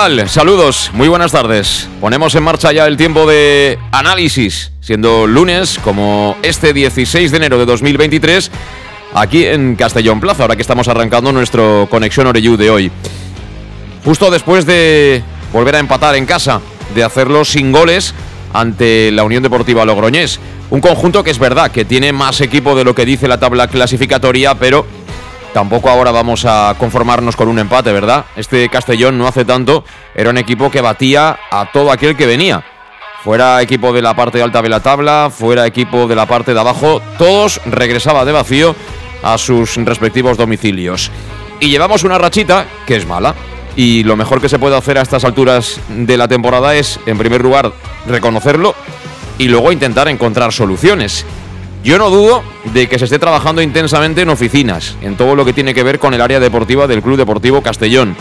Saludos, muy buenas tardes. Ponemos en marcha ya el tiempo de análisis, siendo lunes como este 16 de enero de 2023, aquí en Castellón Plaza, ahora que estamos arrancando nuestro Conexión Oreyú de hoy. Justo después de volver a empatar en casa, de hacerlo sin goles ante la Unión Deportiva Logroñés. Un conjunto que es verdad que tiene más equipo de lo que dice la tabla clasificatoria, pero Tampoco ahora vamos a conformarnos con un empate, ¿verdad? Este Castellón no hace tanto era un equipo que batía a todo aquel que venía. Fuera equipo de la parte alta de la tabla, fuera equipo de la parte de abajo, todos regresaba de vacío a sus respectivos domicilios. Y llevamos una rachita que es mala. Y lo mejor que se puede hacer a estas alturas de la temporada es, en primer lugar, reconocerlo y luego intentar encontrar soluciones. Yo no dudo de que se esté trabajando intensamente en oficinas, en todo lo que tiene que ver con el área deportiva del Club Deportivo Castellón.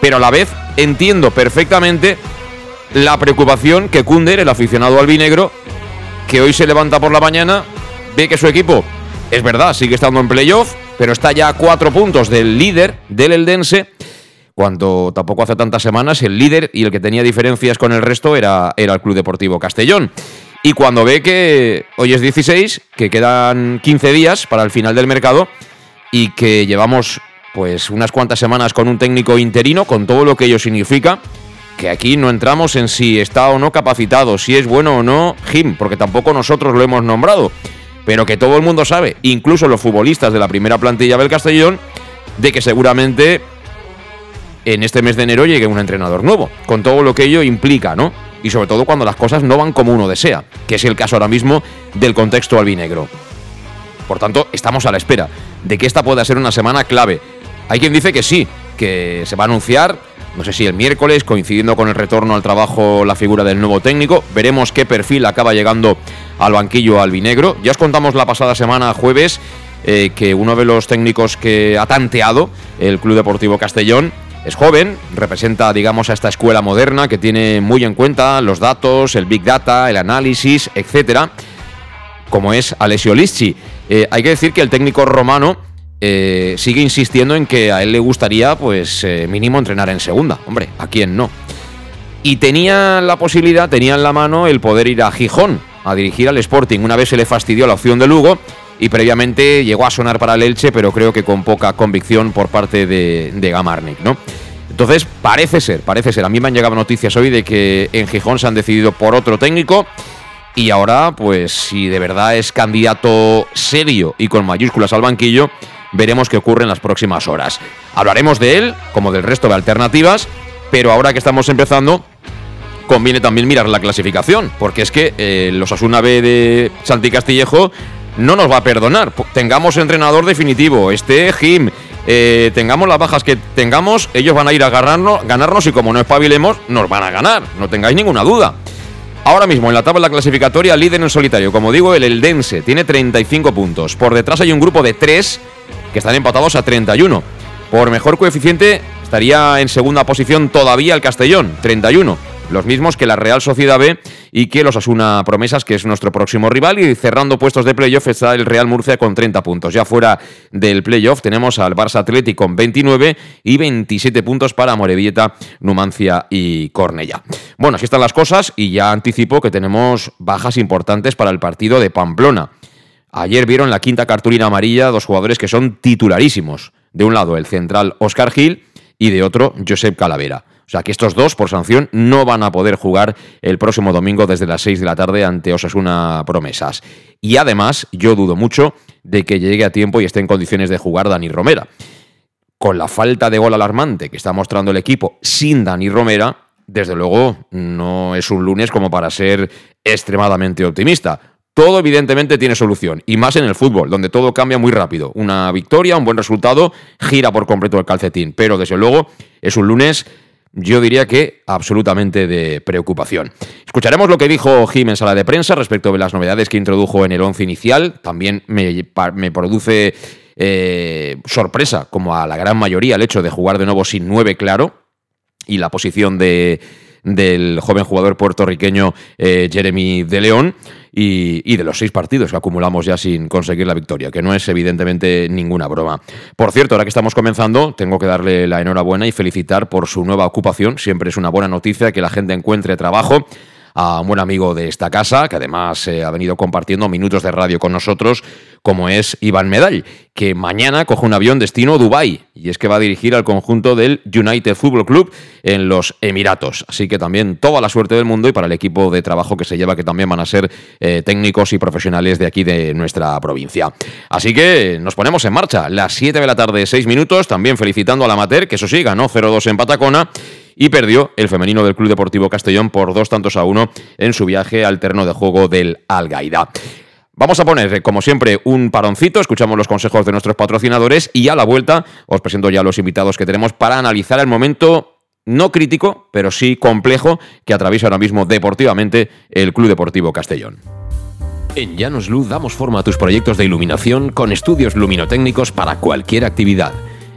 Pero a la vez entiendo perfectamente la preocupación que cunde el aficionado albinegro, que hoy se levanta por la mañana, ve que su equipo, es verdad, sigue estando en playoff, pero está ya a cuatro puntos del líder, del Eldense, cuando tampoco hace tantas semanas el líder y el que tenía diferencias con el resto era, era el Club Deportivo Castellón. Y cuando ve que hoy es 16, que quedan 15 días para el final del mercado y que llevamos pues unas cuantas semanas con un técnico interino, con todo lo que ello significa, que aquí no entramos en si está o no capacitado, si es bueno o no Jim, porque tampoco nosotros lo hemos nombrado, pero que todo el mundo sabe, incluso los futbolistas de la primera plantilla del Castellón, de que seguramente en este mes de enero llegue un entrenador nuevo, con todo lo que ello implica, ¿no? Y sobre todo cuando las cosas no van como uno desea, que es el caso ahora mismo del contexto albinegro. Por tanto, estamos a la espera de que esta pueda ser una semana clave. Hay quien dice que sí, que se va a anunciar, no sé si el miércoles, coincidiendo con el retorno al trabajo la figura del nuevo técnico. Veremos qué perfil acaba llegando al banquillo albinegro. Ya os contamos la pasada semana, jueves, eh, que uno de los técnicos que ha tanteado el Club Deportivo Castellón es joven, representa, digamos, a esta escuela moderna que tiene muy en cuenta los datos, el big data, el análisis, etcétera, como es Alessio Lisci. Eh, hay que decir que el técnico romano eh, sigue insistiendo en que a él le gustaría, pues, eh, mínimo entrenar en segunda. Hombre, ¿a quién no? Y tenía la posibilidad, tenía en la mano el poder ir a Gijón a dirigir al Sporting. Una vez se le fastidió la opción de Lugo y previamente llegó a sonar para el Elche, pero creo que con poca convicción por parte de, de Gamarnik, ¿no? Entonces, parece ser, parece ser. A mí me han llegado noticias hoy de que en Gijón se han decidido por otro técnico. Y ahora, pues, si de verdad es candidato serio y con mayúsculas al banquillo, veremos qué ocurre en las próximas horas. Hablaremos de él, como del resto de alternativas, pero ahora que estamos empezando, conviene también mirar la clasificación, porque es que eh, los Asuna B de Santi Castillejo no nos va a perdonar. Tengamos entrenador definitivo, este Jim, eh, tengamos las bajas que tengamos, ellos van a ir a ganarnos, ganarnos y como no espabilemos, nos van a ganar, no tengáis ninguna duda. Ahora mismo en la tabla clasificatoria, líder en solitario, como digo, el Eldense tiene 35 puntos. Por detrás hay un grupo de 3 que están empatados a 31. Por mejor coeficiente estaría en segunda posición todavía el Castellón, 31 los mismos que la Real Sociedad B y que los Asuna Promesas, que es nuestro próximo rival. Y cerrando puestos de playoff está el Real Murcia con 30 puntos. Ya fuera del playoff tenemos al Barça Atlético con 29 y 27 puntos para Morevieta, Numancia y Cornella. Bueno, así están las cosas y ya anticipo que tenemos bajas importantes para el partido de Pamplona. Ayer vieron la quinta cartulina amarilla dos jugadores que son titularísimos. De un lado el central Oscar Gil y de otro Josep Calavera sea que estos dos, por sanción, no van a poder jugar el próximo domingo desde las 6 de la tarde ante Osasuna Promesas. Y además, yo dudo mucho de que llegue a tiempo y esté en condiciones de jugar Dani Romera. Con la falta de gol alarmante que está mostrando el equipo sin Dani Romera, desde luego no es un lunes como para ser extremadamente optimista. Todo evidentemente tiene solución, y más en el fútbol, donde todo cambia muy rápido. Una victoria, un buen resultado, gira por completo el calcetín, pero desde luego es un lunes yo diría que absolutamente de preocupación. Escucharemos lo que dijo Jim en sala de prensa respecto de las novedades que introdujo en el once inicial. También me, produce eh, sorpresa, como a la gran mayoría, el hecho de jugar de nuevo sin nueve claro y la posición de, del joven jugador puertorriqueño eh, Jeremy de León y, de los seis partidos que acumulamos ya sin conseguir la victoria, que no es evidentemente ninguna broma. Por cierto, ahora que estamos comenzando, tengo que darle la enhorabuena y felicitar por su nueva ocupación. Siempre es una buena noticia que la gente encuentre trabajo a un buen amigo de esta casa, que además eh, ha venido compartiendo minutos de radio con nosotros, como es Iván Medall, que mañana coge un avión destino Dubái y es que va a dirigir al conjunto del United Football Club en los Emiratos. Así que también toda la suerte del mundo y para el equipo de trabajo que se lleva, que también van a ser eh, técnicos y profesionales de aquí de nuestra provincia. Así que nos ponemos en marcha. Las 7 de la tarde, 6 minutos, también felicitando al amateur, que eso sí, ganó 0-2 en Patacona y perdió el femenino del Club Deportivo Castellón por dos tantos a uno en su viaje al terreno de juego del Algaida. Vamos a poner, como siempre, un paroncito, escuchamos los consejos de nuestros patrocinadores y a la vuelta os presento ya los invitados que tenemos para analizar el momento no crítico, pero sí complejo que atraviesa ahora mismo deportivamente el Club Deportivo Castellón. En Llanos Luz damos forma a tus proyectos de iluminación con estudios luminotécnicos para cualquier actividad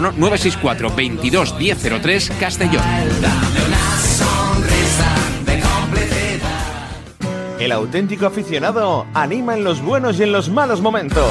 964 22 1003 Castellón. El auténtico aficionado anima en los buenos y en los malos momentos.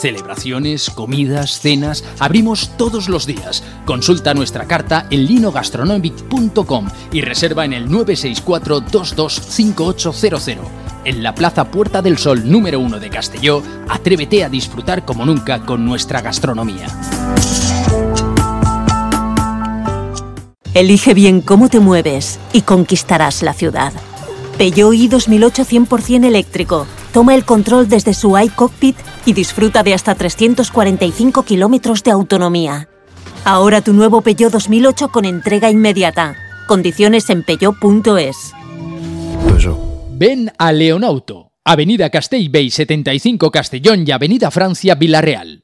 Celebraciones, comidas, cenas, abrimos todos los días. Consulta nuestra carta en linogastronomic.com y reserva en el 964 225800. En la Plaza Puerta del Sol número 1 de Castelló, atrévete a disfrutar como nunca con nuestra gastronomía. Elige bien cómo te mueves y conquistarás la ciudad. Peugeot i 2008 100% eléctrico. Toma el control desde su iCockpit y disfruta de hasta 345 kilómetros de autonomía. Ahora tu nuevo Peugeot 2008 con entrega inmediata. Condiciones en peugeot.es. Ven a Leonauto, Avenida Castellbey 75 Castellón y Avenida Francia Villarreal.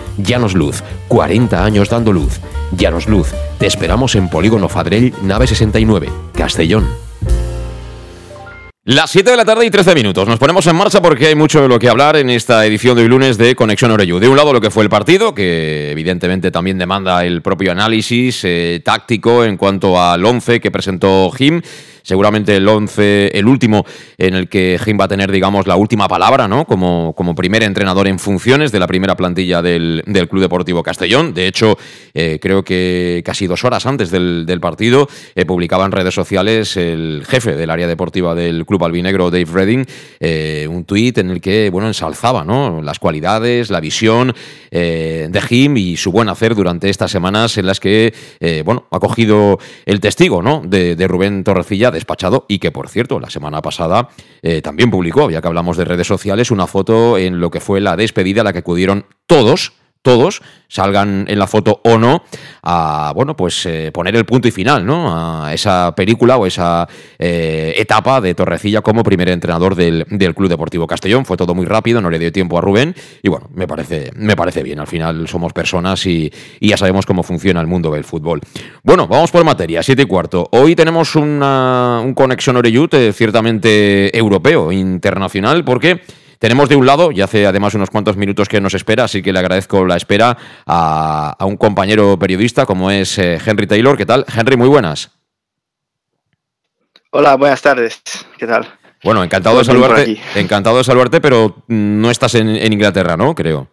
Llanos Luz, 40 años dando luz. Llanos Luz, te esperamos en Polígono Fadrell, nave 69, Castellón. Las 7 de la tarde y 13 minutos. Nos ponemos en marcha porque hay mucho de lo que hablar en esta edición de hoy lunes de Conexión Orellu. De un lado lo que fue el partido, que evidentemente también demanda el propio análisis eh, táctico en cuanto al 11 que presentó Jim seguramente el 11, el último en el que Jim va a tener, digamos, la última palabra, ¿no? Como, como primer entrenador en funciones de la primera plantilla del, del Club Deportivo Castellón. De hecho, eh, creo que casi dos horas antes del, del partido eh, publicaba en redes sociales el jefe del área deportiva del Club Albinegro, Dave Redding, eh, un tuit en el que, bueno, ensalzaba, ¿no? Las cualidades, la visión de Jim y su buen hacer durante estas semanas en las que, bueno, ha cogido el testigo, ¿no? De, de Rubén Torrecilla despachado y que, por cierto, la semana pasada eh, también publicó, ya que hablamos de redes sociales, una foto en lo que fue la despedida a la que acudieron todos todos, salgan en la foto o no, a bueno, pues eh, poner el punto y final, ¿no? A esa película o esa eh, etapa de Torrecilla como primer entrenador del, Club Deportivo Castellón. Fue todo muy rápido, no le dio tiempo a Rubén, y bueno, me parece, me parece bien. Al final somos personas y, ya sabemos cómo funciona el mundo del fútbol. Bueno, vamos por materia, siete y cuarto. Hoy tenemos un Conexión Oreyut eh, ciertamente europeo, internacional, porque tenemos de un lado, y hace además unos cuantos minutos que nos espera, así que le agradezco la espera a, un compañero periodista como es eh, Henry Taylor. ¿Qué tal? Henry, muy buenas. Hola, buenas tardes. ¿Qué tal? Bueno, encantado de saludarte. Encantado de saludarte, pero no estás en, en Inglaterra, ¿no? Creo.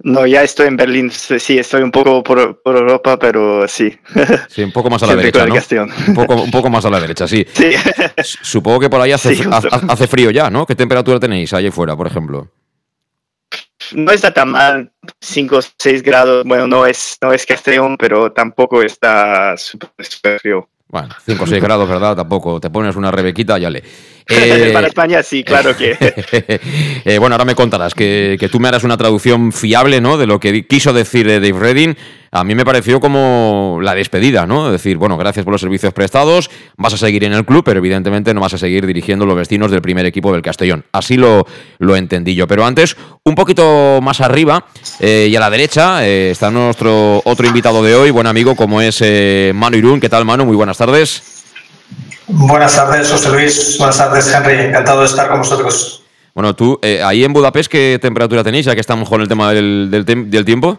No, ya estoy en Berlín. Sí, estoy un poco por, Europa, pero sí. Sí, un poco más a la derecha, ¿no? Un poco, un poco, más a la derecha, sí. sí. Supongo que por ahí hace, hace frío ya, ¿no? ¿Qué temperatura tenéis ahí fuera, por ejemplo? No está tan mal, 5 o 6 grados. Bueno, no es, no es Castellón, pero tampoco está súper frío. Bueno, 5 o 6 grados, ¿verdad? Tampoco. Te pones una rebequita y ya le. Eh, Para España sí, claro que. Eh, bueno, ahora me contarás que, que, tú me harás una traducción fiable, ¿no? De lo que quiso decir Dave Redding a mí me pareció como la despedida, ¿no? Es decir, bueno, gracias por los servicios prestados, vas a seguir en el club, pero evidentemente no vas a seguir dirigiendo los destinos del primer equipo del Castellón. Así lo, lo entendí yo. Pero antes, un poquito más arriba eh, y a la derecha eh, está nuestro otro invitado de hoy, buen amigo como es eh, Manu Irún. ¿Qué tal, Manu? Muy buenas tardes. Buenas tardes, José Luis. Buenas tardes, Henry. Encantado de estar con vosotros. Bueno, tú, ahí en Budapest, ¿qué temperatura tenéis, ya que estamos con el tema del, del tiempo?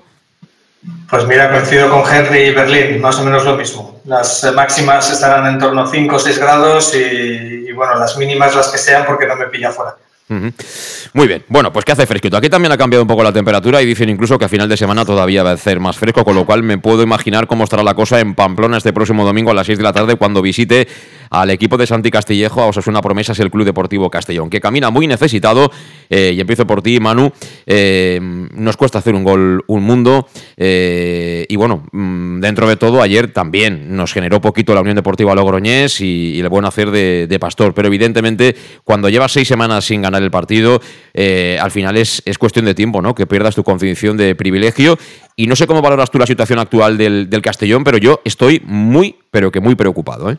Pues mira, coincido con Henry y Berlín, más o menos lo mismo. Las eh, máximas estarán en torno a 5 o 6 grados y, bueno, las mínimas las que sean porque no me pilla fuera. Muy bien, bueno, pues que hace fresquito. Aquí también ha cambiado un poco la temperatura y dicen incluso que a final de semana todavía va a ser más fresco, con lo cual me puedo imaginar cómo estará la cosa en Pamplona este próximo domingo a las 6 de la tarde cuando visite al equipo de Santi Castillejo a Osasuna Promesas, el Club Deportivo Castellón, que camina muy necesitado. Eh, y empiezo por ti, Manu. Eh, nos cuesta hacer un gol, un mundo. Eh, y bueno, mm, dentro de todo, ayer también nos generó poquito la Unión Deportiva Logroñés y, el buen hacer de, Pastor. Pero evidentemente, cuando llevas seis semanas sin ganar el partido, al final es, es, cuestión de tiempo, ¿no? Que pierdas tu condición de privilegio. Y no sé cómo valoras tú la situación actual del, del Castellón, pero yo estoy muy, pero que muy preocupado, ¿eh?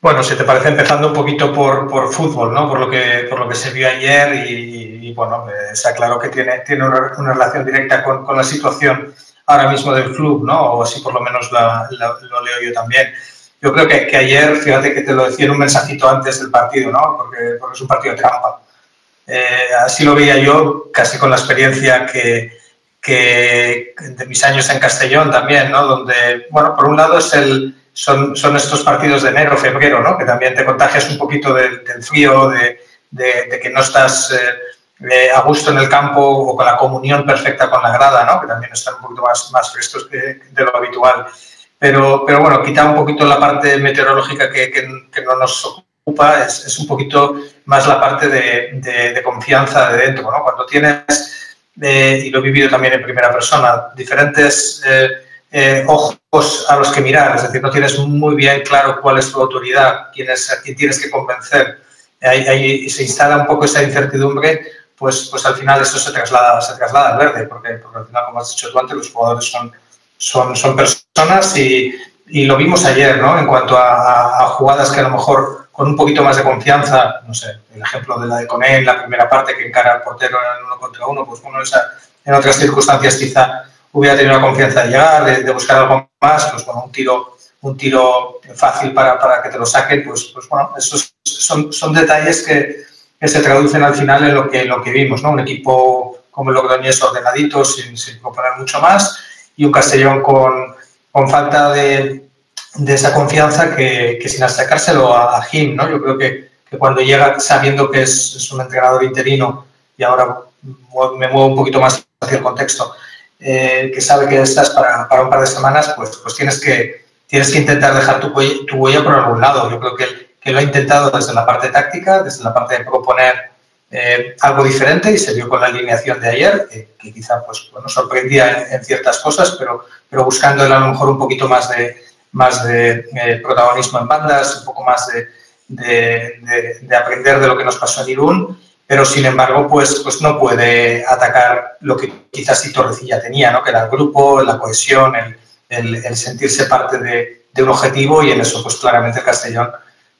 Bueno, si te parece, empezando un poquito por, por fútbol, ¿no? Por lo que, por lo que se vio ayer y, bueno, eh, está claro que tiene, tiene una, relación directa con, la situación ahora mismo del club, ¿no? O así por lo menos lo leo yo también. Yo creo que, que, ayer, fíjate que te lo decía en un mensajito antes del partido, ¿no? Porque, porque es un partido de trampa. Eh, así lo veía yo, casi con la experiencia que, que de mis años en Castellón también, ¿no? Donde, bueno, por un lado es el son, son estos partidos de enero, febrero, ¿no? que también te contagias un poquito del, frío, de, de, que no estás eh, a gusto en el campo o con la comunión perfecta con la grada, ¿no? que también están un poquito más, más frescos de lo habitual. Pero, pero bueno, quita un poquito la parte meteorológica que, que, no nos ocupa, es, es, un poquito más la parte de, de confianza de dentro. ¿no? Cuando tienes, eh, y lo he vivido también en primera persona, diferentes... Eh, eh, ojos a los que mirar, es decir, no tienes muy bien claro cuál es tu autoridad, quién es, a quién tienes que convencer, ahí, ahí, se instala un poco esa incertidumbre, pues, pues al final eso se traslada, se traslada al verde, porque, porque al final, como has dicho tú antes, los jugadores son, son, son personas y, y lo vimos ayer, ¿no? En cuanto a, a, jugadas que a lo mejor con un poquito más de confianza, no sé, el ejemplo de la de Coné en la primera parte que encara al portero en uno contra uno, pues bueno, esa, en otras circunstancias quizá hubiera tenido la confianza de llegar, de, buscar algo más, pues bueno, un tiro, un tiro fácil para, para que te lo saquen, pues, pues bueno, esos son, son detalles que, que, se traducen al final en lo que, lo que vimos, ¿no? Un equipo como el Logroñés ordenadito, sin, sin proponer mucho más, y un Castellón con, con falta de, de, esa confianza que, que sin acercárselo a, Jim, ¿no? Yo creo que, que cuando llega sabiendo que es, es, un entrenador interino, y ahora me muevo un poquito más hacia el contexto, eh, que sabe que estás para, para, un par de semanas, pues, pues tienes, que, tienes que intentar dejar tu, tu huella por algún lado. Yo creo que, que, lo ha intentado desde la parte táctica, desde la parte de proponer eh, algo diferente y se vio con la alineación de ayer, que, que quizá pues, bueno, sorprendía en, en, ciertas cosas, pero, pero buscando a lo mejor un poquito más de, más de eh, protagonismo en bandas, un poco más de, de, de, aprender de lo que nos pasó en Irún pero sin embargo, pues, pues no puede atacar lo que quizás sí Torrecilla tenía, ¿no? que era el grupo, la cohesión, el, el, sentirse parte de, de, un objetivo y en eso, pues claramente el Castellón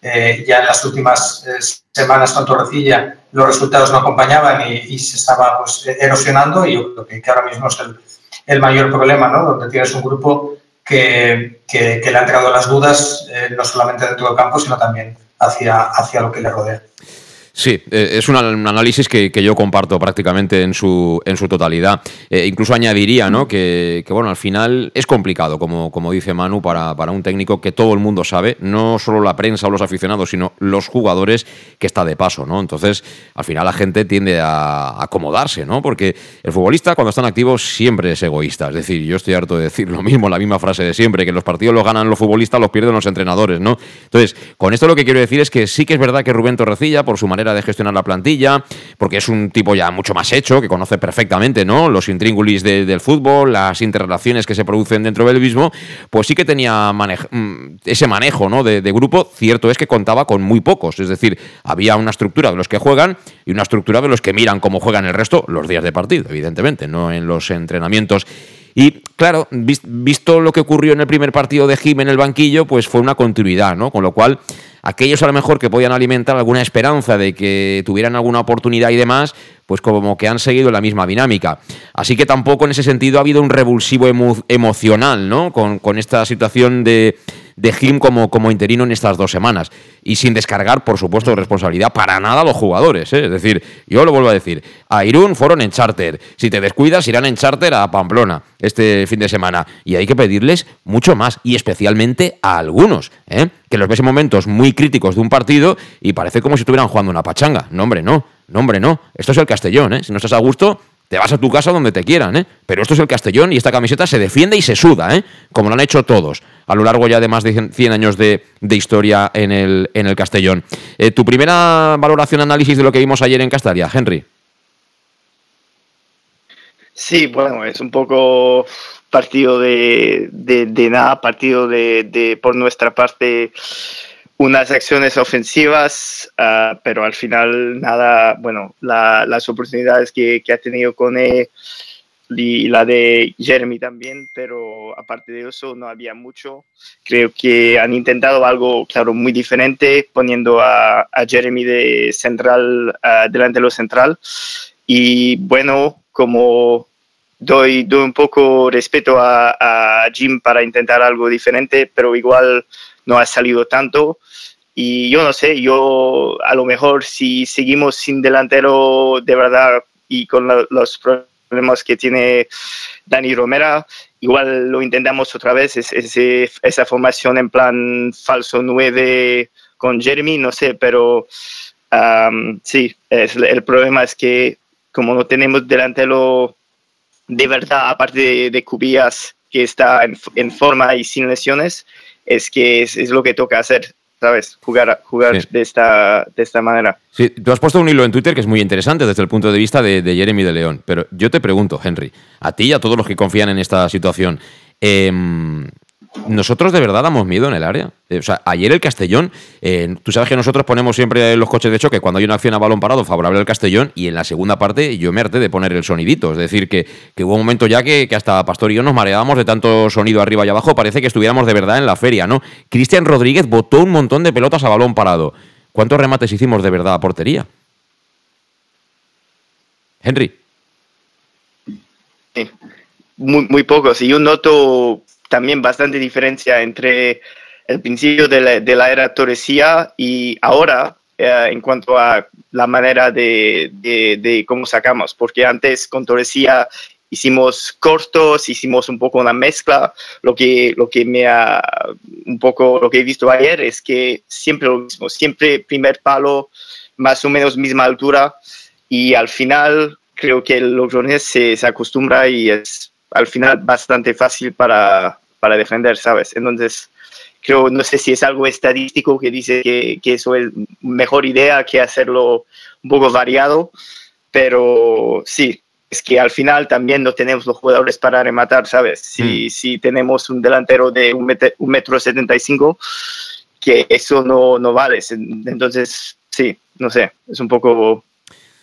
eh, ya en las últimas eh, semanas con Torrecilla los resultados no acompañaban y, se estaba pues, erosionando y yo creo que, ahora mismo es el, el, mayor problema, ¿no? donde tienes un grupo que, le ha entregado las dudas eh, no solamente dentro del campo, sino también hacia lo que le rodea. Sí, eh, es un análisis que, yo comparto prácticamente en su, en su totalidad. Eh, incluso añadiría ¿no? que, bueno, al final es complicado, como, como dice Manu, para, para, un técnico que todo el mundo sabe, no solo la prensa o los aficionados, sino los jugadores, que está de paso. ¿no? Entonces, al final la gente tiende a acomodarse, ¿no? porque el futbolista cuando está en activo siempre es egoísta. Es decir, yo estoy harto de decir lo mismo, la misma frase de siempre, que los partidos los ganan los futbolistas, los pierden los entrenadores. ¿no? Entonces, con esto lo que quiero decir es que sí que es verdad que Rubén Torrecilla, por su manera de gestionar la plantilla, porque es un tipo ya mucho más hecho, que conoce perfectamente ¿no? los intríngulis del fútbol, las interrelaciones que se producen dentro del mismo, pues sí que tenía mm, ese manejo ¿no? de, grupo. Cierto es que contaba con muy pocos, es decir, había una estructura de los que juegan y una estructura de los que miran cómo juegan el resto los días de partido, evidentemente, no en los entrenamientos. Y claro, visto lo que ocurrió en el primer partido de Jim en el banquillo, pues fue una continuidad, ¿no? Con lo cual aquellos a lo mejor que podían alimentar alguna esperanza de que tuvieran alguna oportunidad y demás, pues como que han seguido la misma dinámica. Así que tampoco en ese sentido ha habido un revulsivo emocional, ¿no? Con, con esta situación de de Jim como, como interino en estas dos semanas. Y sin descargar, por supuesto, responsabilidad para nada a los jugadores. ¿eh? Es decir, yo lo vuelvo a decir, a Irún fueron en charter. Si te descuidas, irán en charter a Pamplona este fin de semana. Y hay que pedirles mucho más, y especialmente a algunos, ¿eh? que los ves en momentos muy críticos de un partido y parece como si estuvieran jugando una pachanga. No, hombre, no. No, no. Esto es el Castellón, ¿eh? Si no estás a gusto, te vas a tu casa donde te quieran, ¿eh? Pero esto es el Castellón y esta camiseta se defiende y se suda, ¿eh? Como lo han hecho todos a lo largo ya de más de 100 años de, historia en el, en el Castellón. Eh, ¿Tu primera valoración, análisis de lo que vimos ayer en Castalia, Henry? Sí, bueno, es un poco partido de, nada, partido de, por nuestra parte unas acciones ofensivas, ah, pero al final nada, bueno, las oportunidades que, ha tenido con él y la de Jeremy también, pero aparte de eso no había mucho. Creo que han intentado algo, claro, muy diferente, poniendo a, a Jeremy de central, delante de lo central. Y bueno, como doy, doy un poco respeto a, a Jim para intentar algo diferente, pero igual no ha salido tanto. Y yo no sé, yo a lo mejor si seguimos sin delantero de verdad y con los problemas que tiene Dani Romera, igual lo intentamos otra vez, es, esa formación en plan falso 9 con Jeremy, no sé, pero sí, es, el problema es que como no tenemos delantero de verdad, aparte de, de Cubillas, que está en, forma y sin lesiones, es que es, lo que toca hacer. ¿sabes? Jugar, jugar de, esta, de esta manera. Sí, tú has puesto un hilo en Twitter que es muy interesante desde el punto de vista de, de Jeremy de León, pero yo te pregunto, Henry, a ti y a todos los que confían en esta situación, eh, nosotros de verdad damos miedo en el área. Eh, o sea, ayer el Castellón, eh, tú sabes que nosotros ponemos siempre los coches de choque cuando hay una acción a balón parado favorable al Castellón y en la segunda parte yo me harté de poner el sonidito. Es decir, que, hubo un momento ya que, hasta Pastor y yo nos mareábamos de tanto sonido arriba y abajo. Parece que estuviéramos de verdad en la feria, ¿no? Cristian Rodríguez botó un montón de pelotas a balón parado. ¿Cuántos remates hicimos de verdad a portería? Henry. Sí, muy, muy pocos. Y yo noto también bastante diferencia entre el principio de la, de era Torresía y ahora eh, en cuanto a la manera de, de, cómo sacamos, porque antes con Torresía hicimos cortos, hicimos un poco una mezcla. Lo que, lo que me ha, un poco lo que he visto ayer es que siempre lo mismo, siempre primer palo, más o menos misma altura, y al final creo que el Logroñés se, se acostumbra y es al final bastante fácil para, para defender, ¿sabes? Entonces, creo, no sé si es algo estadístico que dice que, que eso es mejor idea que hacerlo un poco variado, pero sí, es que al final también no tenemos los jugadores para rematar, ¿sabes? Si, mm. si tenemos un delantero de un, metro setenta y cinco, que eso no, no vale. Entonces, sí, no sé, es un poco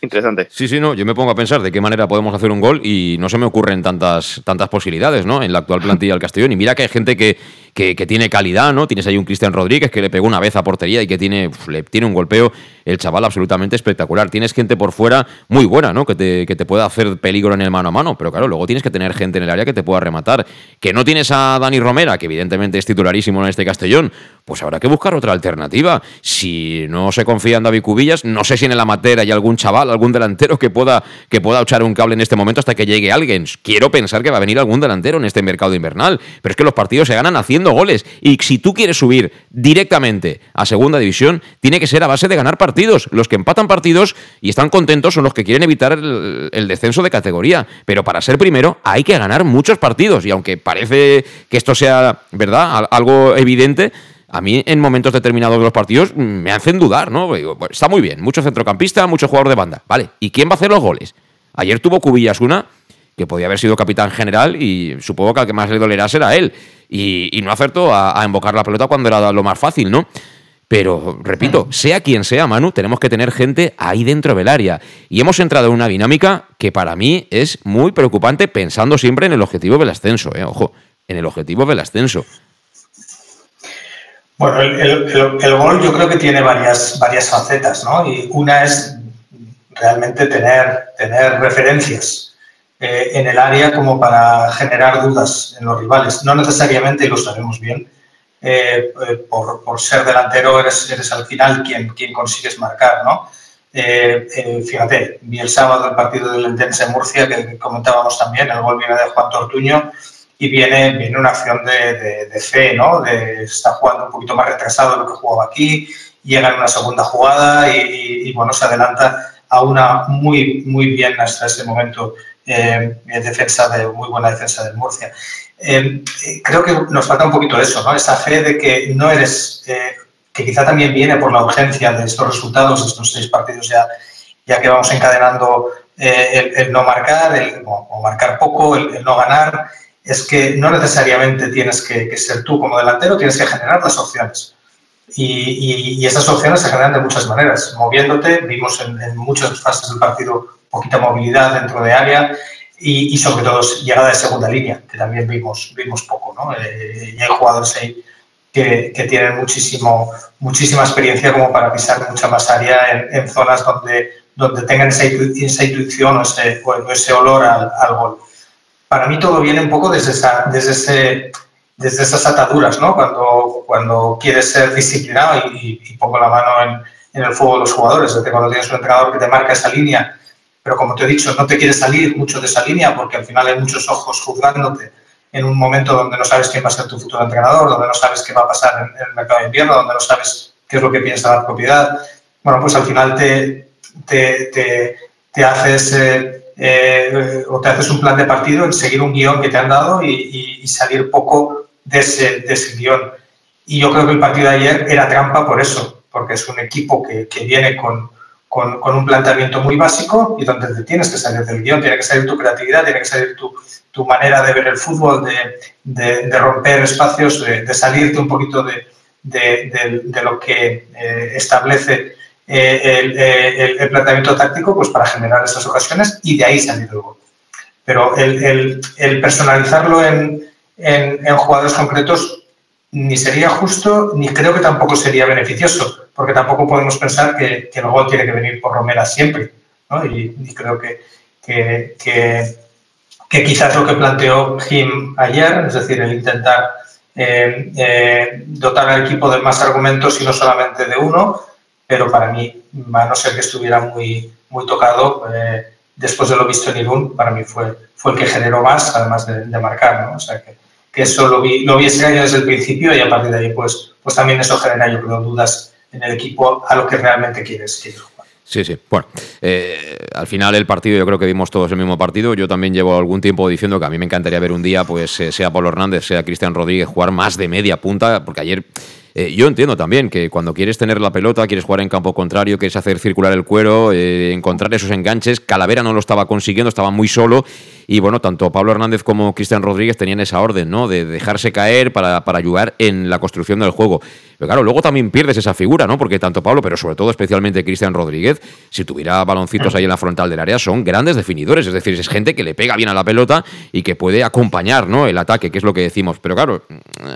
interesante. Sí, sí, no, yo me pongo a pensar de qué manera podemos hacer un gol y no se me ocurren tantas, tantas posibilidades, ¿no? En la actual plantilla del Castellón. Y mira que hay gente que, que, tiene calidad, ¿no? Tienes ahí un Cristian Rodríguez que le pegó una vez a portería y que tiene, le, tiene un golpeo, el chaval absolutamente espectacular. Tienes gente por fuera muy buena, ¿no? Que te, que te pueda hacer peligro en el mano a mano, pero claro, luego tienes que tener gente en el área que te pueda rematar. Que no tienes a Dani Romera, que evidentemente es titularísimo en este Castellón, pues habrá que buscar otra alternativa. Si no se confía en David Cubillas, no sé si en el amateur hay algún chaval, algún delantero que pueda, que pueda echar un cable en este momento hasta que llegue alguien. Quiero pensar que va a venir algún delantero en este mercado invernal, pero es que los partidos se ganan haciendo goles. Y si tú quieres subir directamente a segunda división, tiene que ser a base de ganar partidos. Los que empatan partidos y están contentos son los que quieren evitar el, descenso de categoría. Pero para ser primero hay que ganar muchos partidos. Y aunque parece que esto sea, ¿verdad?, algo evidente, a mí en momentos determinados de los partidos me hacen dudar, ¿no? está muy bien, mucho centrocampista, mucho jugador de banda. Vale, ¿y quién va a hacer los goles? Ayer tuvo Cubillas una, que podía haber sido capitán general y supongo que al que más le dolerá será él. Y, no acertó a, a, embocar la pelota cuando era lo más fácil, ¿no? Pero, repito, sea quien sea, Manu, tenemos que tener gente ahí dentro del área. Y hemos entrado en una dinámica que para mí es muy preocupante pensando siempre en el objetivo del ascenso, ¿eh? Ojo, en el objetivo del ascenso. Bueno, el, gol yo creo que tiene varias, varias facetas, ¿no? Y una es realmente tener, tener referencias eh, en el área como para generar dudas en los rivales. No necesariamente, y lo sabemos bien, eh, eh, por, por, ser delantero eres, eres al final quien, quien consigues marcar, ¿no? fíjate, vi el sábado el partido del Entense Murcia, que comentábamos también, el gol viene de Juan Tortuño, y viene, viene una acción de, de, fe, ¿no? De, está jugando un poquito más retrasado de lo que jugaba aquí, llega en una segunda jugada y, bueno, se adelanta a una muy, muy bien hasta ese momento eh, defensa de, muy buena defensa del Murcia. Eh, creo que nos falta un poquito eso, ¿no? Esa fe de que no eres, eh, que quizá también viene por la urgencia de estos resultados, estos seis partidos ya, ya que vamos encadenando el, no marcar, el, o, marcar poco, el no ganar es que no necesariamente tienes que, ser tú como delantero, tienes que generar las opciones. Y, esas opciones se generan de muchas maneras, moviéndote, vimos en, muchas fases del partido poquita movilidad dentro de área y, sobre todo llegada de segunda línea, que también vimos, vimos poco. ¿no? Eh, y hay jugadores ahí que, tienen muchísimo, muchísima experiencia como para pisar mucha más área en, zonas donde, donde tengan esa, intuición o ese, ese olor al, al gol para mí todo viene un poco desde, esa, desde, ese, desde esas ataduras, ¿no? Cuando, cuando quieres ser disciplinado y, pongo la mano en, en, el fuego de los jugadores, desde cuando tienes un entrenador que te marca esa línea, pero como te he dicho, no te quieres salir mucho de esa línea porque al final hay muchos ojos juzgándote en un momento donde no sabes quién va a ser tu futuro entrenador, donde no sabes qué va a pasar en, el mercado de invierno, donde no sabes qué es lo que piensa la propiedad. Bueno, pues al final te, te, te, te haces... Eh, eh, o te haces un plan de partido en seguir un guion que te han dado y, salir poco de ese, de ese, guion. Y yo creo que el partido de ayer era trampa por eso, porque es un equipo que, que viene con, con, un planteamiento muy básico y donde te tienes que salir del guion, tiene que salir tu creatividad, tiene que salir tu, manera de ver el fútbol, de, romper espacios, de, salirte un poquito de, lo que eh, establece eh, eh, el, planteamiento táctico pues para generar esas ocasiones y de ahí salir gol. Pero el, personalizarlo en, jugadores concretos ni sería justo ni creo que tampoco sería beneficioso, porque tampoco podemos pensar que, el gol tiene que venir por Romera siempre. Y, creo que, que, quizás lo que planteó Jim ayer, es decir, el intentar eh, dotar al equipo de más argumentos y no solamente de uno, pero para mí, a no ser que estuviera muy, muy tocado, eh, después de lo visto en Irún, para mí fue, fue el que generó más, además de, marcar, ¿no? O sea, que, que, eso lo vi, lo vi ese año desde el principio y a partir de ahí, pues, pues también eso genera, yo creo, dudas en el equipo a lo que realmente quieres, quieres jugar. Sí, sí. Bueno, eh, al final el partido, yo creo que vimos todos el mismo partido. Yo también llevo algún tiempo diciendo que a mí me encantaría ver un día, pues, eh, sea Pablo Hernández, sea Cristian Rodríguez, jugar más de media punta, porque ayer Eh, yo entiendo también que cuando quieres tener la pelota, quieres jugar en campo contrario, quieres hacer circular el cuero, eh, encontrar esos enganches, Calavera no lo estaba consiguiendo, estaba muy solo y bueno, tanto Pablo Hernández como Cristian Rodríguez tenían esa orden, ¿no? De dejarse caer para, para ayudar en la construcción del juego. Pero claro, luego también pierdes esa figura, ¿no? Porque tanto Pablo, pero sobre todo especialmente Cristian Rodríguez, si tuviera baloncitos ahí en la frontal del área, son grandes definidores. Es decir, es gente que le pega bien a la pelota y que puede acompañar, ¿no? El ataque, que es lo que decimos. Pero claro,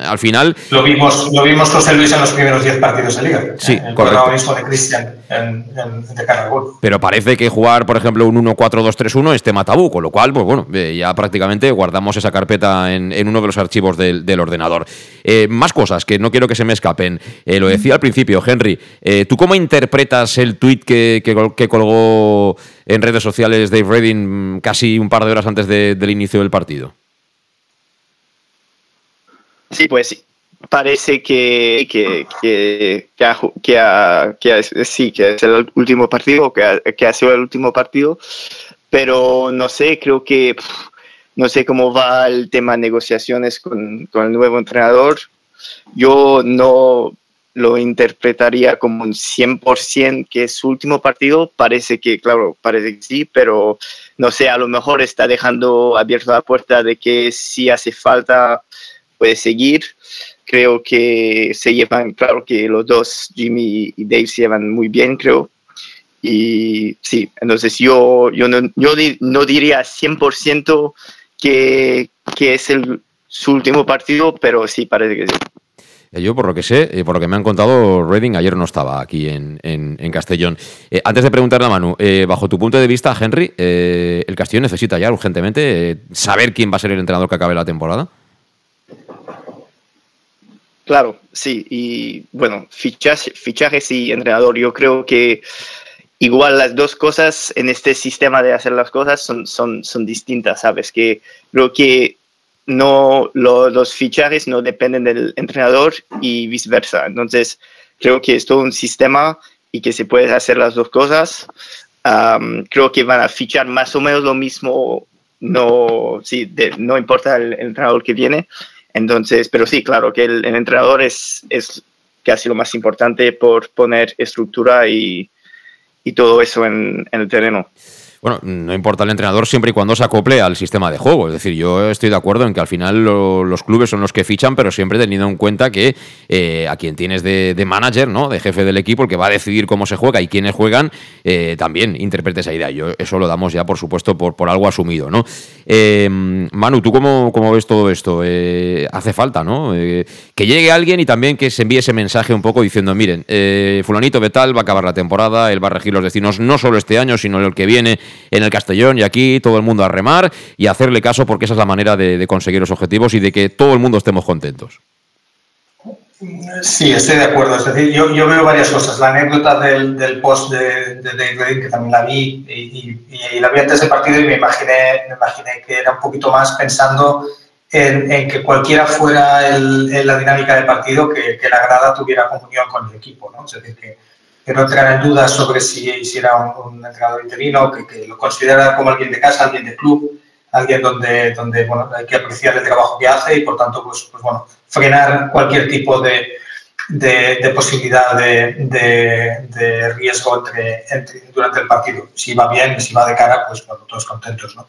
al final. Lo vimos, lo vimos José Luis en los primeros 10 partidos de Liga. Sí, el correcto. de Cristian en, en, de cara gol. Pero parece que jugar, por ejemplo, un 1-4-2-3-1 es tema tabú, con lo cual, pues bueno, eh, ya prácticamente guardamos esa carpeta en, en uno de los archivos del, del ordenador. Eh, más cosas que no quiero que se me escapen. Eh, lo decía al principio, Henry. Eh, ¿Tú cómo interpretas el tuit que, que, que, colgó en redes sociales Dave Redding mm, casi un par de horas antes de, del inicio del partido? Sí, pues parece que, que, que, que, ha, que, ha, que ha, sí, que es el último partido, que ha, que ha sido el último partido, pero no sé, creo que no sé cómo va el tema de negociaciones con, con el nuevo entrenador. Yo no lo interpretaría como un 100% que es su último partido. Parece que, claro, parece que sí, pero no sé, a lo mejor está dejando abierta la puerta de que si hace falta puede seguir. Creo que se llevan, claro que los dos, Jimmy y Dave, se llevan muy bien, creo. Y sí, entonces yo, yo, no, yo no diría 100% que, que es el, su último partido, pero sí parece que sí. Yo, por lo que sé, y por lo que me han contado, Reading ayer no estaba aquí en, en, en Castellón. Eh, antes de preguntarle a Manu, eh, bajo tu punto de vista, Henry, eh, ¿el Castellón necesita ya urgentemente saber quién va a ser el entrenador que acabe la temporada? Claro, sí. Y bueno, fichaje, fichajes y entrenador. Yo creo que igual las dos cosas en este sistema de hacer las cosas son, son, distintas, ¿sabes? Que creo que no lo, los fichajes no dependen del entrenador y viceversa. Entonces, creo que es todo un sistema y que se puede hacer las dos cosas. Um, creo que van a fichar más o menos lo mismo, no, sí, de, no importa el, entrenador que viene. Entonces, pero sí, claro que el, entrenador es, es casi lo más importante por poner estructura y, y todo eso en, en el terreno bueno, no importa el entrenador siempre y cuando se acople al sistema de juego. Es decir, yo estoy de acuerdo en que al final lo, los clubes son los que fichan, pero siempre teniendo en cuenta que eh, a quien tienes de, de, manager, ¿no? De jefe del equipo, el que va a decidir cómo se juega y quiénes juegan, eh, también interprete esa idea. Yo eso lo damos ya, por supuesto, por, algo asumido, ¿no? Eh, Manu, ¿tú cómo, ves todo esto? Eh, hace falta, ¿no? Eh, que llegue alguien y también que se envíe ese mensaje un poco diciendo, miren, fulanito Betal va a acabar la temporada, él va a regir los destinos no solo este año, sino el que viene en el Castellón y aquí todo el mundo a remar y a hacerle caso porque esa es la manera de, de, conseguir los objetivos y de que todo el mundo estemos contentos. Sí, estoy de acuerdo. Es decir, yo, yo veo varias cosas. La anécdota del, del post de, de Redding, que también la vi, y, y, y, la vi antes del partido y me imaginé, me imaginé que era un poquito más pensando en, en que cualquiera fuera el, en la dinámica del partido, que, que, la grada tuviera comunión con el equipo. ¿no? Es decir, que, que no entraran en dudas sobre si, si era un, entrenador interino, que, lo considerara como alguien de casa, alguien de club, alguien donde, donde hay que apreciar el trabajo que hace y por tanto, pues, pues bueno, frenar cualquier tipo de, de, posibilidad de, de, riesgo entre, durante el partido. Si va bien si va de cara, pues bueno, todos contentos, ¿no?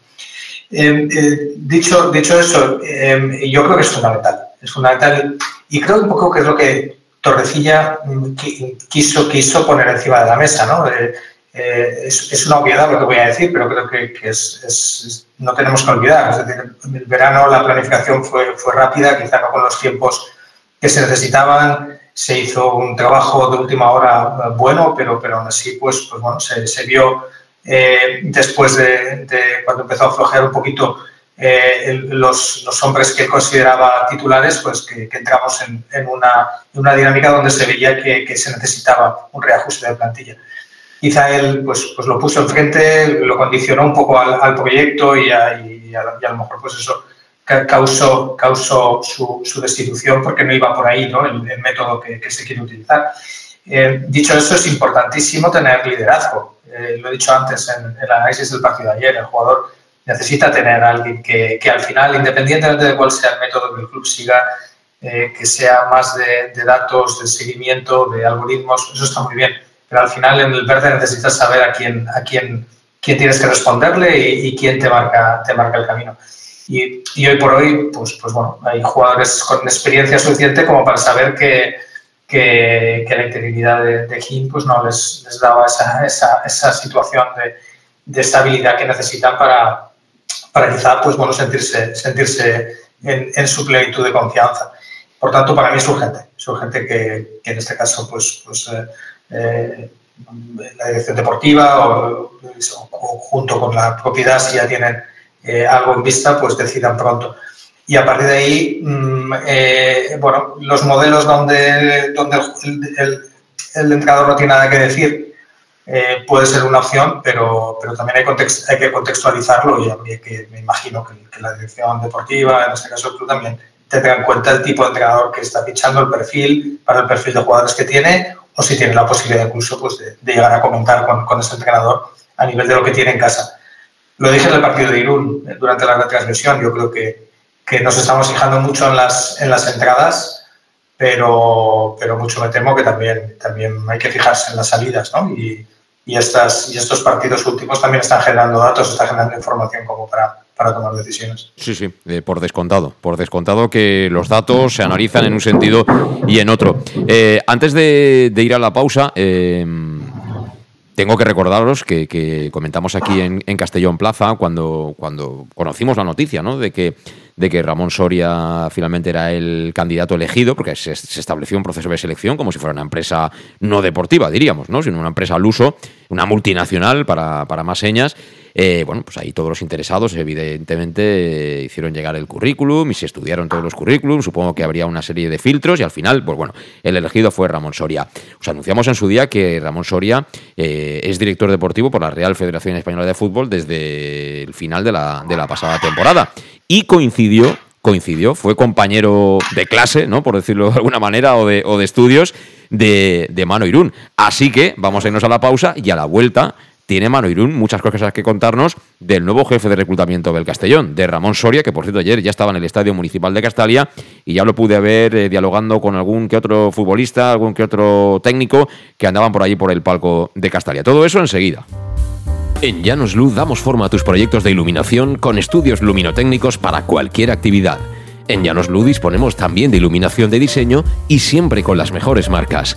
Eh, eh, dicho, dicho eso, eh, yo creo que es fundamental. Es fundamental y creo un poco que es lo que Torrecilla quiso, quiso poner encima de la mesa, ¿no? Eh, es, es, una obviedad lo que voy a decir, pero creo que, que es, no tenemos que olvidar. Es decir, el verano la planificación fue, fue rápida, quizá no con los tiempos que se necesitaban. Se hizo un trabajo de última hora bueno, pero, pero aún así pues, pues bueno, se, se vio eh, después de, de, cuando empezó a flojear un poquito eh, los, los, hombres que consideraba titulares, pues que, que entramos en, en, una, en, una, dinámica donde se veía que, que se necesitaba un reajuste de plantilla quizá él pues, pues lo puso enfrente, lo condicionó un poco al, al proyecto y a, y, a, y a, lo mejor pues eso causó, causó su, su, destitución porque no iba por ahí ¿no? el, el método que, que, se quiere utilizar. Eh, dicho eso, es importantísimo tener liderazgo. Eh, lo he dicho antes en, en, el análisis del partido de ayer, el jugador necesita tener a alguien que, que al final, independientemente de cuál sea el método que el club siga, eh, que sea más de, datos, de seguimiento, de algoritmos, eso está muy bien. Pero al final en el verde necesitas saber a quién, a quién, quién tienes que responderle y, quién te marca, te marca el camino. Y, hoy por hoy, pues, pues bueno, hay jugadores con experiencia suficiente como para saber que, que, la integridad de, de pues no les, les daba esa, esa, esa situación de, de, estabilidad que necesitan para, para quizá pues, bueno, sentirse, sentirse en, en su plenitud de confianza. Por tanto, para mí es urgente, es urgente que, en este caso pues, pues eh, eh, la dirección deportiva o, junto con la propiedad, si ya tienen eh, algo en vista, pues decidan pronto. Y a partir de ahí, mm, bueno, los modelos donde, donde el, el, entrenador no tiene nada que decir puede ser una opción, pero, pero también hay, hay que contextualizarlo y que, me imagino que, que, la dirección deportiva, en este caso el club también, tendrá en cuenta el tipo de entrenador que está fichando, el perfil, para el perfil de jugadores que tiene, o si tiene la posibilidad incluso pues, de, llegar a comentar con, con, ese entrenador a nivel de lo que tiene en casa. Lo dije en el partido de Irún eh, durante la retransmisión, yo creo que, que nos estamos fijando mucho en las, en las entradas, pero, pero mucho me temo que también, también hay que fijarse en las salidas, ¿no? Y, y, estas, y estos partidos últimos también están generando datos, están generando información como para, para tomar decisiones. Sí, sí, eh, por descontado. Por descontado que los datos se analizan en un sentido y en otro. Eh, antes de, ir a la pausa, eh, tengo que recordaros que, comentamos aquí en, Castellón Plaza cuando, cuando conocimos la noticia ¿no? de, que, de que Ramón Soria finalmente era el candidato elegido, porque se, estableció un proceso de selección como si fuera una empresa no deportiva, diríamos, ¿no? sino una empresa al uso, una multinacional para, para más señas. Eh, bueno, pues ahí todos los interesados, evidentemente, hicieron llegar el currículum y se estudiaron todos los currículums. Supongo que habría una serie de filtros y al final, pues bueno, el elegido fue Ramón Soria. Os anunciamos en su día que Ramón Soria eh, es director deportivo por la Real Federación Española de Fútbol desde el final de la, de la pasada temporada. Y coincidió coincidió, fue compañero de clase, ¿no? Por decirlo de alguna manera, o de, de estudios de, de Mano Irún. Así que vamos a irnos a la pausa y a la vuelta tiene Mano Irún muchas cosas que contarnos del nuevo jefe de reclutamiento del Castellón, de Ramón Soria, que por cierto ayer ya estaba en el Estadio Municipal de Castalia y ya lo pude ver eh, dialogando con algún que otro futbolista, algún que otro técnico que andaban por allí por el palco de Castalia. Todo eso enseguida. En Llanos Luz damos forma a tus proyectos de iluminación con estudios luminotécnicos para cualquier actividad. En Llanos disponemos también de iluminación de diseño y siempre con las mejores marcas.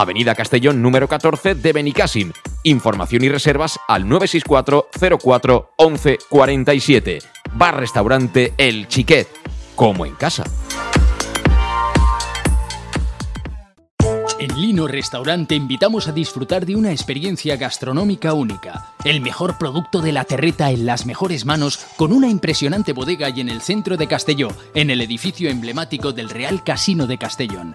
Avenida Castellón número 14 de Benicassim. Información y reservas al 964 04 11 47. Bar Restaurante El Chiquet, como en casa. En Lino Restaurante invitamos a disfrutar de una experiencia gastronómica única. El mejor producto de la terreta en las mejores manos, con una impresionante bodega y en el centro de Castelló, en el edificio emblemático del Real Casino de Castellón.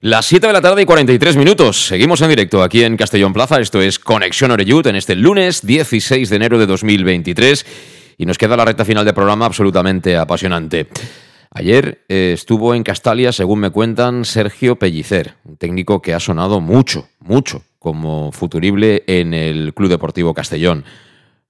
Las 7 de la tarde y 43 minutos. Seguimos en directo aquí en Castellón Plaza. Esto es Conexión Oreyud en este lunes 16 de enero de 2023. Y nos queda la recta final del programa absolutamente apasionante. Ayer eh, estuvo en Castalia, según me cuentan, Sergio Pellicer, un técnico que ha sonado mucho, mucho como futurible en el Club Deportivo Castellón.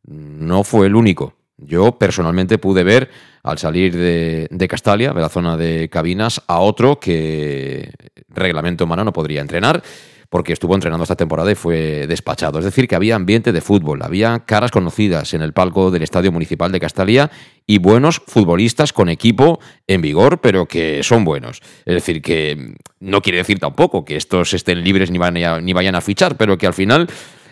No fue el único. Yo personalmente pude ver al salir de, Castalia, de la zona de cabinas, a otro que reglamento humano no podría entrenar porque estuvo entrenando esta temporada y fue despachado. Es decir, que había ambiente de fútbol, había caras conocidas en el palco del Estadio Municipal de Castalia y buenos futbolistas con equipo en vigor, pero que son buenos. Es decir, que no quiere decir tampoco que estos estén libres ni, ni vayan a fichar, pero que al final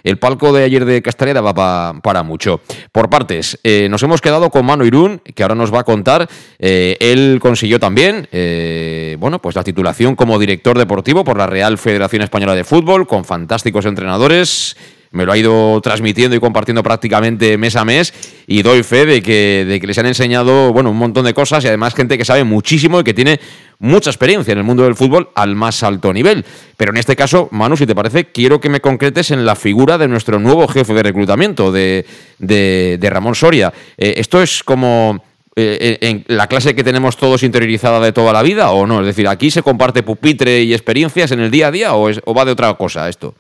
el palco de ayer de Castalia va para mucho. Por partes, eh, nos hemos quedado con Manu Irún, que ahora nos va a contar. Eh, él consiguió también, eh, bueno, pues la titulación como director deportivo por la Real Federación Española de Fútbol, con fantásticos entrenadores me lo ha ido transmitiendo y compartiendo prácticamente mes a mes y doy fe de que, de que les han enseñado bueno, un montón de cosas y además gente que sabe muchísimo y que tiene mucha experiencia en el mundo del fútbol al más alto nivel. Pero en este caso, Manu, si te parece, quiero que me concretes en la figura de nuestro nuevo jefe de reclutamiento, de, de, Ramón Soria. Eh, ¿Esto es como eh, en la clase que tenemos todos interiorizada de toda la vida o no? Es decir, ¿aquí se comparte pupitre y experiencias en el día a día o va de otra cosa esto?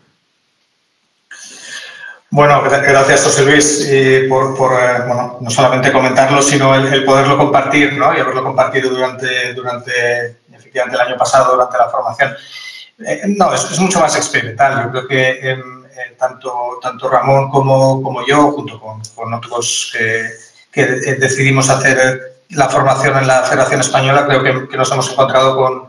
Bueno, gracias José Luis por, eh, bueno, no solamente comentarlo, sino el, poderlo compartir ¿no? y haberlo compartido durante, durante efectivamente el año pasado, durante la formación. Eh, no, es, mucho más experimental. Yo creo que em, eh, tanto, tanto Ramón como, yo, junto con, otros que, decidimos hacer la formación en la Federación Española, creo que nos hemos encontrado con,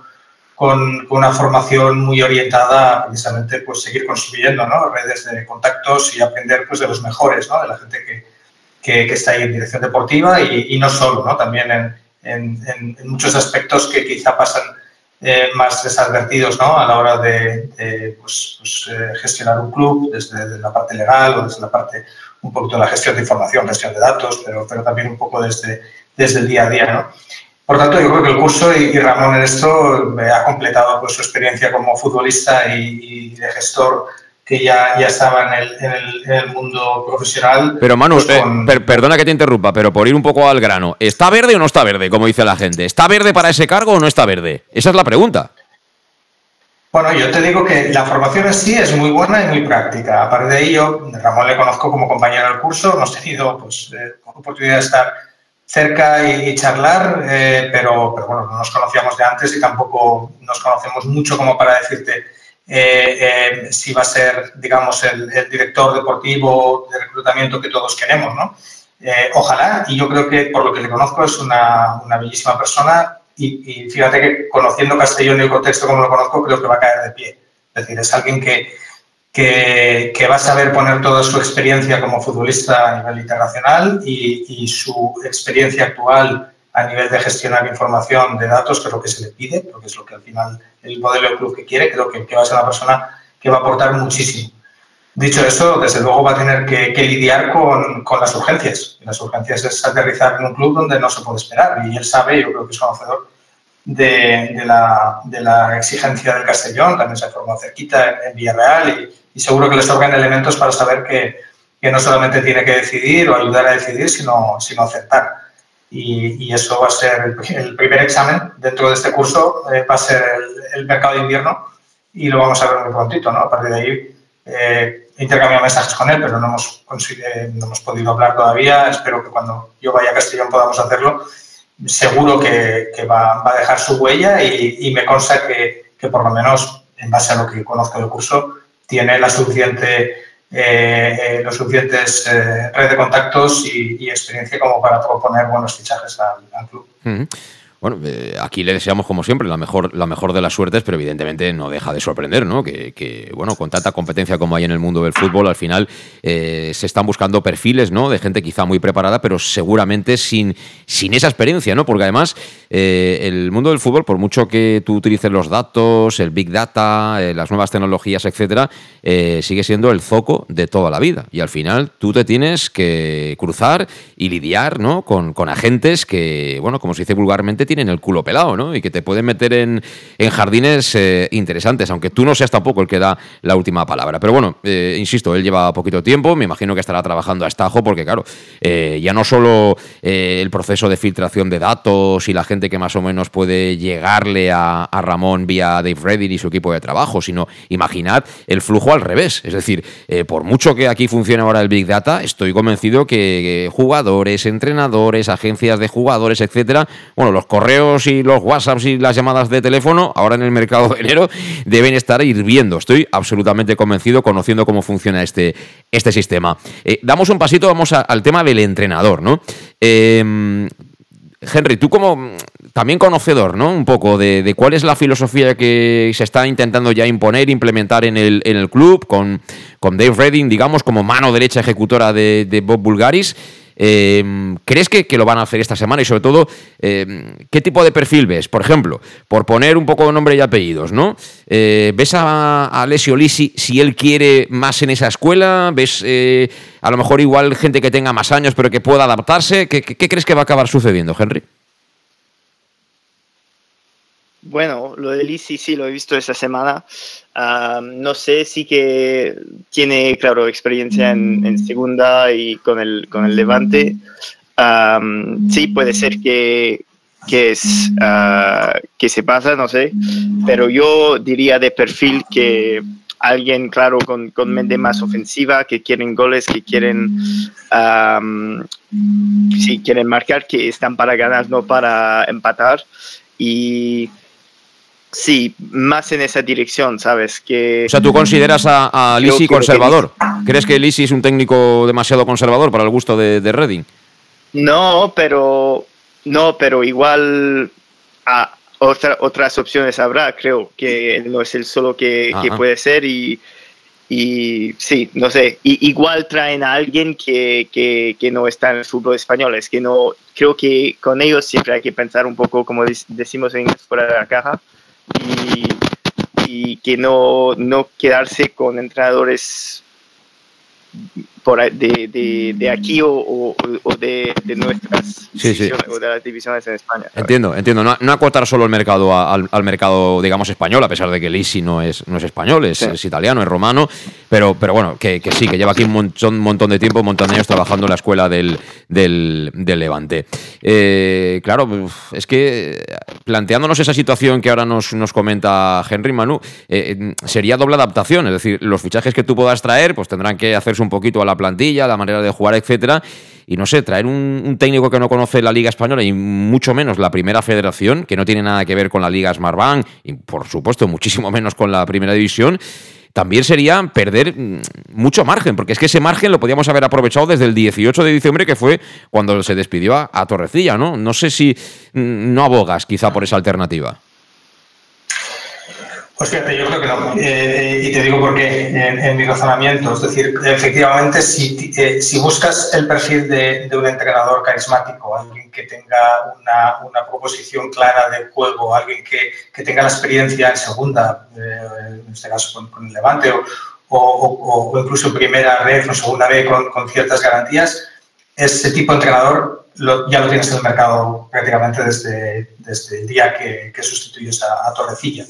con, una formación muy orientada a precisamente pues, seguir construyendo ¿no? redes de contactos y aprender pues, de los mejores, ¿no? de la gente que, que, está ahí en dirección deportiva y, y no solo, ¿no? también en, en, en, muchos aspectos que quizá pasan eh, más desadvertidos ¿no? a la hora de, pues, pues, eh, gestionar un club desde la parte legal o desde la parte un poquito de la gestión de información, gestión de datos, pero, pero también un poco desde, desde el día a día. ¿no? Por tanto, yo creo que el curso y, Ramón en esto ha completado pues, su experiencia como futbolista y, de gestor que ya, ya estaba en el, en, el, mundo profesional. Pero Manu, pues, eh, perdona que te interrumpa, pero por ir un poco al grano, ¿está verde o no está verde, como dice la gente? ¿Está verde para ese cargo o no está verde? Esa es la pregunta. Bueno, yo te digo que la formación en sí es muy buena y muy práctica. Aparte de ello, Ramón le conozco como compañero del curso, hemos tenido pues, eh, oportunidad de estar cerca y, charlar, eh, pero, pero, bueno, no nos conocíamos de antes y tampoco nos conocemos mucho como para decirte eh, eh, si va a ser, digamos, el, director deportivo de reclutamiento que todos queremos, ¿no? ojalá, y yo creo que por lo que le conozco es una, bellísima persona y, y, fíjate que conociendo Castellón y el contexto como lo conozco, creo que va a caer de pie. Es decir, es alguien que, que, va a saber poner toda su experiencia como futbolista a nivel internacional y, su experiencia actual a nivel de gestionar información de datos, que es lo que se le pide, porque es lo que al final el modelo de club que quiere, creo que, va a ser una persona que va a aportar muchísimo. Dicho esto, desde luego va a tener que, lidiar con, con, las urgencias. Y las urgencias es aterrizar en un club donde no se puede esperar. Y él sabe, yo creo que es conocedor, de, de, la, de, la, exigencia del Castellón, también se formó cerquita en, Villarreal y, seguro que le tocan elementos para saber que, que, no solamente tiene que decidir o ayudar a decidir, sino, sino aceptar. Y, y eso va a ser el, primer examen dentro de este curso, eh, va a ser el, mercado de invierno y lo vamos a ver muy prontito, ¿no? A partir de ahí eh, he intercambiado mensajes con él, pero no hemos, no hemos podido hablar todavía. Espero que cuando yo vaya a Castellón podamos hacerlo seguro que, va, a dejar su huella y, me consta que, por lo menos, en base a lo que conozco del curso, tiene la suficiente, eh, eh, los suficientes eh, red de contactos y, experiencia como para proponer buenos fichajes al, club. Bueno, eh, aquí le deseamos, como siempre, la mejor, la mejor de las suertes, pero evidentemente no deja de sorprender, ¿no? Que, bueno, con tanta competencia como hay en el mundo del fútbol, al final eh, se están buscando perfiles, ¿no? De gente quizá muy preparada, pero seguramente sin, sin esa experiencia, ¿no? Porque además, eh, el mundo del fútbol, por mucho que tú utilices los datos, el big data, las nuevas tecnologías, etcétera, sigue siendo el zoco de toda la vida. Y al final tú te tienes que cruzar y lidiar, ¿no? Con, con agentes que, bueno, como se dice vulgarmente, tienen el culo pelado, ¿no? Y que te pueden meter en, jardines eh, interesantes, aunque tú no seas tampoco el que da la última palabra. Pero bueno, eh, insisto, él lleva poquito tiempo, me imagino que estará trabajando a estajo, porque claro, eh, ya no solo el proceso de filtración de datos y la gente que más o menos puede llegarle a, Ramón vía Dave Redding y su equipo de trabajo, sino imaginad el flujo al revés. Es decir, por mucho que aquí funcione ahora el Big Data, estoy convencido que jugadores, entrenadores, agencias de jugadores, etcétera, bueno, los correos y los WhatsApps y las llamadas de teléfono, ahora en el mercado de enero, deben estar hirviendo. Estoy absolutamente convencido, conociendo cómo funciona este, este sistema. Eh, damos un pasito, vamos al tema del entrenador, ¿no? Em, Henry, tú como también conocedor, ¿no? Un poco de, cuál es la filosofía que se está intentando ya imponer, implementar en el, en el club, con, con Dave Redding, digamos, como mano derecha ejecutora de, Bob Bulgaris. Em, ¿Crees que, lo van a hacer esta semana? Y sobre todo, em, ¿qué tipo de perfil ves? Por ejemplo, por poner un poco de nombre y apellidos, ¿no? Eh, ¿Ves a, a Alessio Lisi si él quiere más en esa escuela? ¿Ves eh, a lo mejor igual gente que tenga más años pero que pueda adaptarse? ¿Qué, qué crees que va a acabar sucediendo, Henry? Bueno, lo de Lisi sí lo he visto esta semana. Ah, no sé si que tiene, claro, experiencia en, segunda y con el, con el Levante. Ah, sí, puede ser que, que, es, ah, que se pasa, no sé. Pero yo diría de perfil que alguien, claro, con, con mente más ofensiva, que quieren goles, que quieren, sí, quieren marcar, que están para ganar, no para empatar. Y Sí, más en esa dirección, ¿sabes? Que, o sea, ¿tú consideras a, a Lisi conservador? ¿Crees que Lisi es un técnico demasiado conservador para el gusto de, de Reading? No, pero no, pero igual a otras opciones habrá, creo que no es el solo que, puede ser y, y sí, no sé, igual traen a alguien que, que, que, no está en el fútbol español, es que no, creo que con ellos siempre hay que pensar un poco, como decimos en fuera de la caja, y, que no, no quedarse con entrenadores de, de, aquí o, de, nuestras divisiones, o de las divisiones en España. Entiendo, entiendo. No, acotar solo el mercado al, mercado, digamos, español, a pesar de que Lisi no es, no es español, es, italiano, es romano, pero, pero bueno, que, sí, que lleva aquí un montón, montón de tiempo, un montón de años trabajando en la escuela del, del, Levante. Eh, claro, es que planteándonos esa situación que ahora nos, nos comenta Henry Manu, eh, sería doble adaptación, es decir, los fichajes que tú puedas traer, pues tendrán que hacerse un poquito a la plantilla, la manera de jugar, etcétera. Y no sé, traer un, técnico que no conoce la Liga Española y mucho menos la Primera Federación, que no tiene nada que ver con la Liga Smartbank y por supuesto muchísimo menos con la Primera División, también sería perder mm, mucho margen, porque es que ese margen lo podíamos haber aprovechado desde el 18 de diciembre, que fue cuando se despidió a, Torrecilla, ¿no? No sé si mm, no abogas quizá por esa alternativa. Pues fíjate, yo creo que no. Eh, y te digo por qué en, mi razonamiento. Es decir, efectivamente, si, eh, si buscas el perfil de, un entrenador carismático, alguien que tenga una, proposición clara de juego, alguien que, tenga la experiencia en segunda, eh, en este caso con, el Levante, o, incluso en primera red o segunda vez con, ciertas garantías, ese tipo de entrenador ya lo tienes en el mercado prácticamente desde, el día que sustituyes a Torrecilla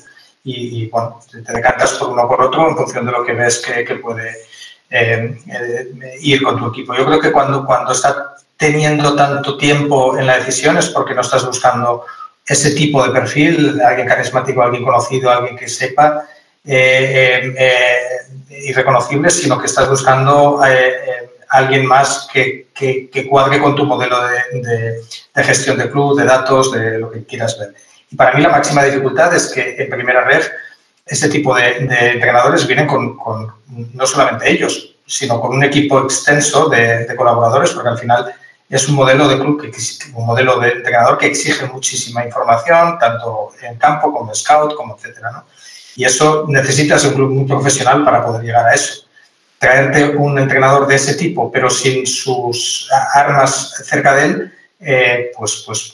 y, bueno, te decantas por uno o por otro en función de lo que ves que, puede eh, eh, ir con tu equipo. Yo creo que cuando, cuando estás teniendo tanto tiempo en la decisión es porque no estás buscando ese tipo de perfil, alguien carismático, alguien conocido, alguien que sepa eh, irreconocible, sino que estás buscando alguien más que, que, cuadre con tu modelo de, de, de, gestión de club, de datos, de lo que quieras ver. Y para mí la máxima dificultad es que en primera red este tipo de, entrenadores vienen con, no solamente ellos, sino con un equipo extenso de, colaboradores, porque al final es un modelo de club, que, un modelo de entrenador que exige muchísima información, tanto en campo como scout, como etcétera, ¿no? Y eso necesitas un club muy profesional para poder llegar a eso. Traerte un entrenador de ese tipo, pero sin sus armas cerca de él, eh, pues, pues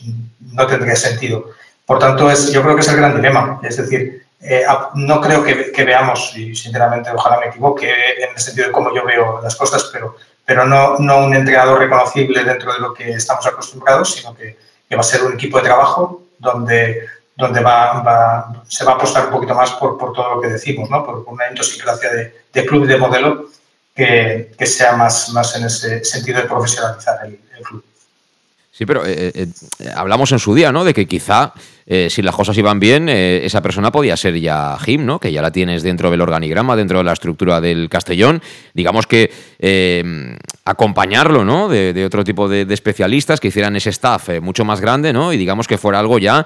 no tendría sentido. Por tanto, es, yo creo que es el gran dilema. Es decir, eh, no creo que, veamos, y sinceramente ojalá me equivoque en el sentido de cómo yo veo las cosas, pero, pero no, un entrenador reconocible dentro de lo que estamos acostumbrados, sino que, va a ser un equipo de trabajo donde, donde va, se va a apostar un poquito más por, por todo lo que decimos, ¿no? por una idiosincrasia de, de club y de modelo que, que, sea más, más en ese sentido de profesionalizar el club. Sí, pero eh, eh, hablamos en su día, ¿no? De que quizá eh, si las cosas iban bien, eh, esa persona podía ser ya Jim, ¿no? Que ya la tienes dentro del organigrama, dentro de la estructura del Castellón. Digamos que eh, acompañarlo, ¿no? De, otro tipo de, especialistas que hicieran ese staff mucho más grande, ¿no? Y digamos que fuera algo ya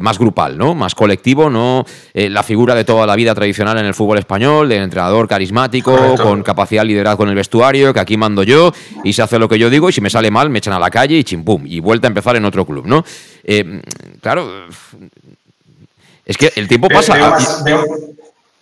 más grupal, ¿no? Más colectivo, no la figura de toda la vida tradicional en el fútbol español, del entrenador carismático, con capacidad de liderazgo en el vestuario, que aquí mando yo y se hace lo que yo digo y si me sale mal me echan a la calle y chimpum, y vuelta a empezar en otro club, ¿no? claro, es que el tiempo pasa.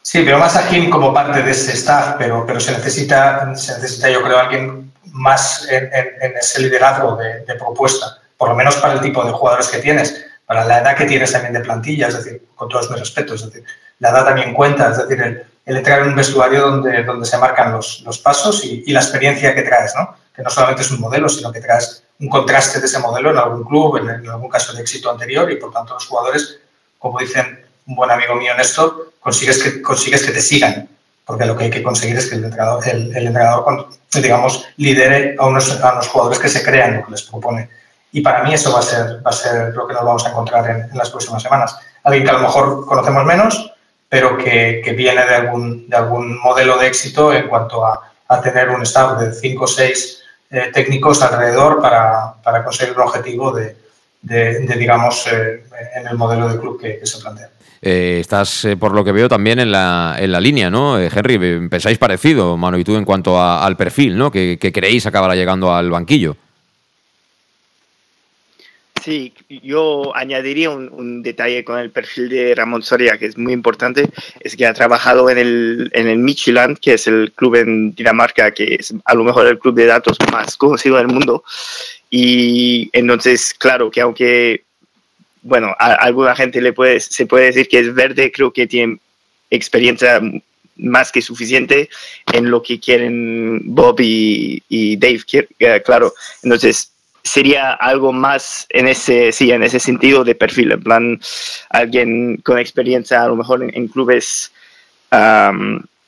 sí, veo más a Kim como parte de ese staff, pero, pero se, necesita, se necesita, yo creo, alguien más en, ese liderazgo de, propuesta, por lo menos para el tipo de jugadores que tienes, para la edad que tienes también de plantilla, es decir, con todos mis respetos, es decir, la edad también cuenta, es decir, el, entrar en un vestuario donde, donde se marcan los, los pasos y, y, la experiencia que traes, ¿no? Que no solamente es un modelo, sino que traes un contraste de ese modelo en algún club, en, algún caso de éxito anterior y por tanto los jugadores, como dicen un buen amigo mío Néstor, consigues que, consigues que te sigan, porque lo que hay que conseguir es que el entrenador, el, entrenador digamos, lidere a unos, a unos jugadores que se crean lo que les propone. Y para mí eso va a ser, va a ser lo que nos vamos a encontrar en, las próximas semanas. Alguien que a lo mejor conocemos menos, pero que, que viene de algún, de algún modelo de éxito en cuanto a, a tener un staff de 5 o 6 eh, técnicos alrededor para, para, conseguir un objetivo de, de, digamos, eh, en el modelo de club que, se plantea. Eh, estás, por lo que veo, también en la, en la línea, ¿no? Henry, pensáis parecido, Mano y tú, en cuanto al perfil, ¿no? Que, que creéis acabará llegando al banquillo. Sí, yo añadiría un, detalle con el perfil de Ramón Soria que es muy importante, es que ha trabajado en el, en el Michelin, que es el club en Dinamarca, que es a lo mejor el club de datos más conocido del mundo. Y entonces, claro, que aunque, bueno, a, alguna gente le puede, se puede decir que es verde, creo que tiene experiencia más que suficiente en lo que quieren Bob y, y Dave, eh, claro. Entonces, sería algo más en ese, sí, en ese sentido de perfil, en plan alguien con experiencia a lo mejor en, clubes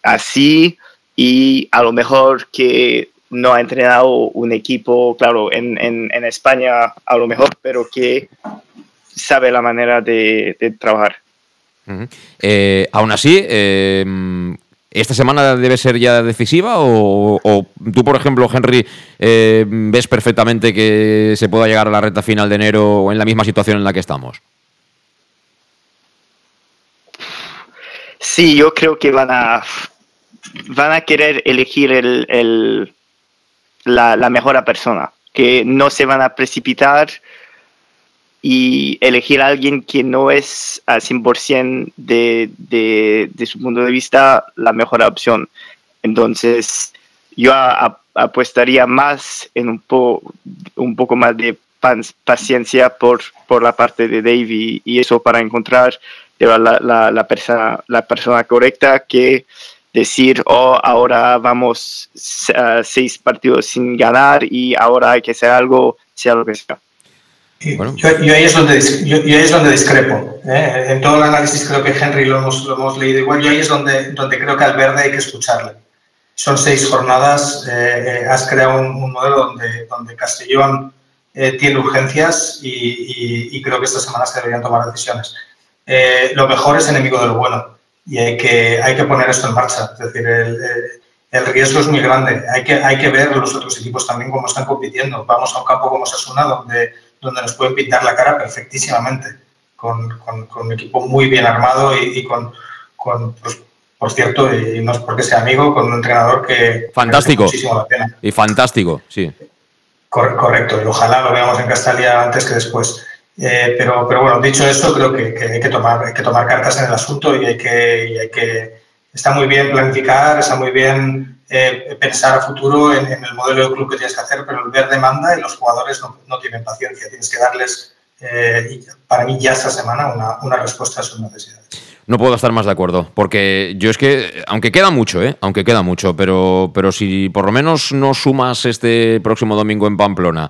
así y a lo mejor que no ha entrenado un equipo, claro, en, en, España a lo mejor, pero que sabe la manera de, trabajar. Eh, aún así, eh, ¿Esta semana debe ser ya decisiva o, tú, por ejemplo, Henry, eh, ves perfectamente que se pueda llegar a la recta final de enero o en la misma situación en la que estamos? Sí, yo creo que van a van a querer elegir el, la, la mejor persona, que no se van a precipitar y elegir a alguien que no es al 100% de, de, de, su punto de vista la mejor opción. Entonces, yo apuestaría más en un, po, un poco más de paciencia por, por la parte de Dave y, eso para encontrar la, la, la, persona, la persona correcta que decir, oh, ahora vamos a seis partidos sin ganar y ahora hay que hacer algo, sea lo que sea. Yo, ahí es donde, yo, ahí es donde discrepo. ¿eh? En todo el análisis creo que Henry lo hemos, lo hemos leído igual. Yo ahí es donde, donde creo que al verde hay que escucharle. Son seis jornadas. Eh, eh, has creado un, modelo donde, donde Castellón tiene urgencias y, y, creo que esta semana se deberían tomar decisiones. lo mejor es enemigo de lo bueno y hay que, hay que poner esto en marcha. Es decir, el, el riesgo es muy grande. Hay que, hay que ver los otros equipos también cómo están compitiendo. Vamos a un campo como Sasuna, donde donde nos pueden pintar la cara perfectísimamente, con, con, un equipo muy bien armado y, con, con pues, por cierto, y no es porque sea amigo, con un entrenador que... Fantástico. Muchísimo la pena. Y fantástico, sí. correcto, y ojalá lo veamos en Castalia antes que después. Eh, pero, pero bueno, dicho esto, creo que, hay, que tomar, hay que tomar cartas en el asunto y hay que, y hay que... Está muy bien planificar, está muy bien eh, pensar a futuro en, el modelo de club que tienes que hacer, pero el ver demanda y los jugadores no, tienen paciencia. Tienes que darles, eh, para mí ya esta semana, una, respuesta a sus necesidades. No puedo estar más de acuerdo, porque yo es que, aunque queda mucho, ¿eh? aunque queda mucho, pero, pero si por lo menos no sumas este próximo domingo en Pamplona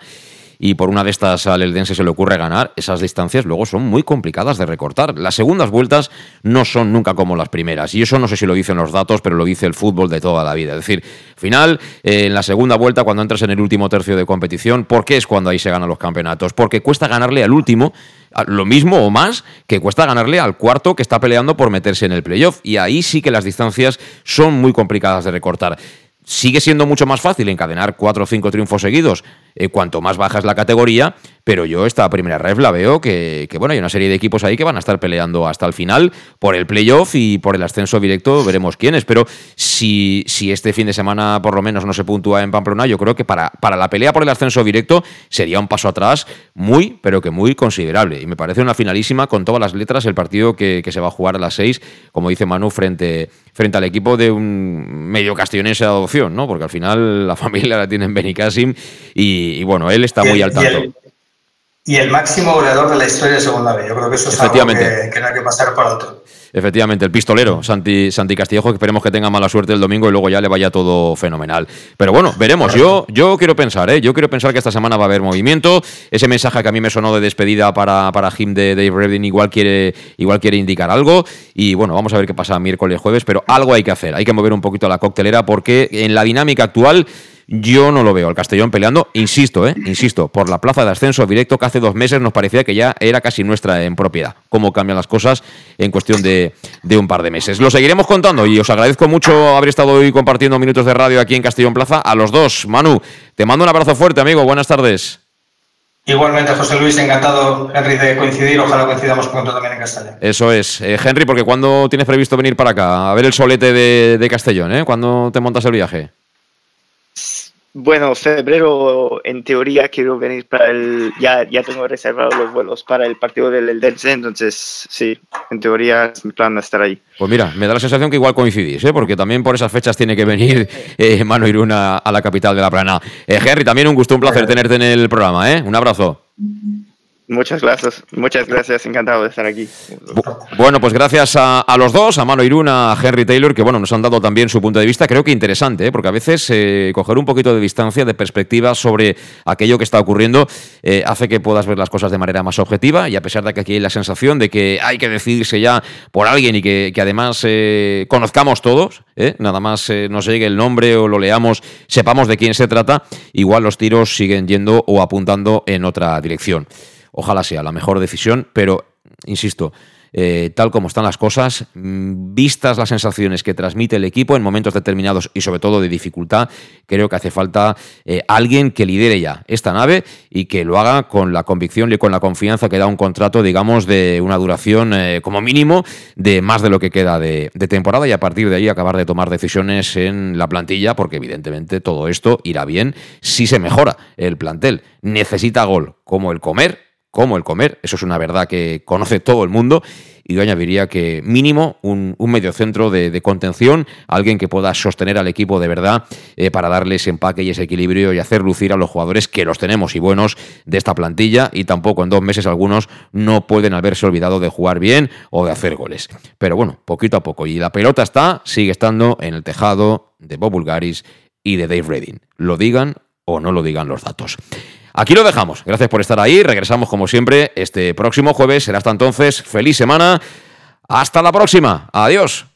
y por una de estas al Eldense se le ocurre ganar, esas distancias luego son muy complicadas de recortar. Las segundas vueltas no son nunca como las primeras. Y eso no sé si lo dicen los datos, pero lo dice el fútbol de toda la vida. Es decir, final, eh, en la segunda vuelta, cuando entras en el último tercio de competición, ¿por qué es cuando ahí se ganan los campeonatos? Porque cuesta ganarle al último lo mismo o más que cuesta ganarle al cuarto que está peleando por meterse en el playoff. Y ahí sí que las distancias son muy complicadas de recortar. Sigue siendo mucho más fácil encadenar cuatro o cinco triunfos seguidos eh, cuanto más baja es la categoría, pero yo esta primera ref la veo que, bueno, hay una serie de equipos ahí que van a estar peleando hasta el final por el playoff y por el ascenso directo, veremos quiénes, pero si, si este fin de semana por lo menos no se puntúa en Pamplona, yo creo que para, para la pelea por el ascenso directo sería un paso atrás muy, pero que muy considerable. Y me parece una finalísima con todas las letras el partido que, se va a jugar a las seis, como dice Manu, frente, frente al equipo de un medio castellonense de adopción, ¿no? Porque al final la familia la tiene en Benicassim y y, bueno, él está muy al tanto. Y el, máximo goleador de la historia de Segunda B. Yo creo que eso es algo que, que no hay que pasar por alto. Efectivamente, el pistolero, Santi, Santi Castillejo, que esperemos que tenga mala suerte el domingo y luego ya le vaya todo fenomenal. Pero bueno, veremos. Yo, yo quiero pensar, ¿eh? Yo quiero pensar que esta semana va a haber movimiento. Ese mensaje que a mí me sonó de despedida para, para Jim de Dave Redding igual quiere, igual quiere indicar algo. Y bueno, vamos a ver qué pasa miércoles, jueves, pero algo hay que hacer. Hay que mover un poquito la coctelera porque en la dinámica actual yo no lo veo al Castellón peleando, insisto, ¿eh? insisto, por la plaza de ascenso directo que hace dos meses nos parecía que ya era casi nuestra en propiedad. Cómo cambian las cosas en cuestión de, un par de meses. Lo seguiremos contando y os agradezco mucho haber estado hoy compartiendo minutos de radio aquí en Castellón Plaza. A los dos, Manu, te mando un abrazo fuerte, amigo. Buenas tardes. Igualmente, José Luis, encantado, Henry, de coincidir. Ojalá coincidamos pronto también en Castellón. Eso es. Eh, Henry, porque ¿cuándo tienes previsto venir para acá? A ver el solete de, de Castellón, ¿eh? ¿Cuándo te montas el viaje? Bueno, febrero en teoría quiero venir para el, ya, ya tengo reservados los vuelos para el partido del Eldense, entonces sí, en teoría es mi plan estar ahí. Pues mira, me da la sensación que igual coincidís, ¿eh? porque también por esas fechas tiene que venir eh, Mano Iruna a la capital de la plana. Eh, Henry, también un gusto, un placer tenerte en el programa, ¿eh? Un abrazo. Muchas gracias, muchas gracias, encantado de estar aquí. Bueno, pues gracias a, los dos, a Mano Iruna, a Henry Taylor, que bueno, nos han dado también su punto de vista, creo que interesante, ¿eh? porque a veces eh, coger un poquito de distancia, de perspectiva sobre aquello que está ocurriendo, eh, hace que puedas ver las cosas de manera más objetiva, y a pesar de que aquí hay la sensación de que hay que decidirse ya por alguien y que, que además conozcamos todos, nada más nos llegue el nombre o lo leamos, sepamos de quién se trata, igual los tiros siguen yendo o apuntando en otra dirección. Ojalá sea la mejor decisión, pero, insisto, eh, tal como están las cosas, mm, vistas las sensaciones que transmite el equipo en momentos determinados y sobre todo de dificultad, creo que hace falta eh, alguien que lidere ya esta nave y que lo haga con la convicción y con la confianza que da un contrato, digamos, de una duración eh, como mínimo de más de lo que queda de, de temporada y a partir de ahí acabar de tomar decisiones en la plantilla, porque evidentemente todo esto irá bien si se mejora el plantel. Necesita gol, como el comer como el comer, eso es una verdad que conoce todo el mundo, y yo añadiría que mínimo un, un medio centro de, contención, alguien que pueda sostener al equipo de verdad eh, para darle ese empaque y ese equilibrio y hacer lucir a los jugadores que los tenemos y buenos de esta plantilla, y tampoco en dos meses algunos no pueden haberse olvidado de jugar bien o de hacer goles. Pero bueno, poquito a poco, y la pelota está, sigue estando en el tejado de Bob Bulgaris y de Dave Redding. Lo digan o no lo digan los datos. Aquí lo dejamos. Gracias por estar ahí. Regresamos como siempre este próximo jueves. Será hasta entonces. Feliz semana. Hasta la próxima. Adiós.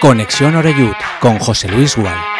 Conexión Oreyud con José Luis Gual.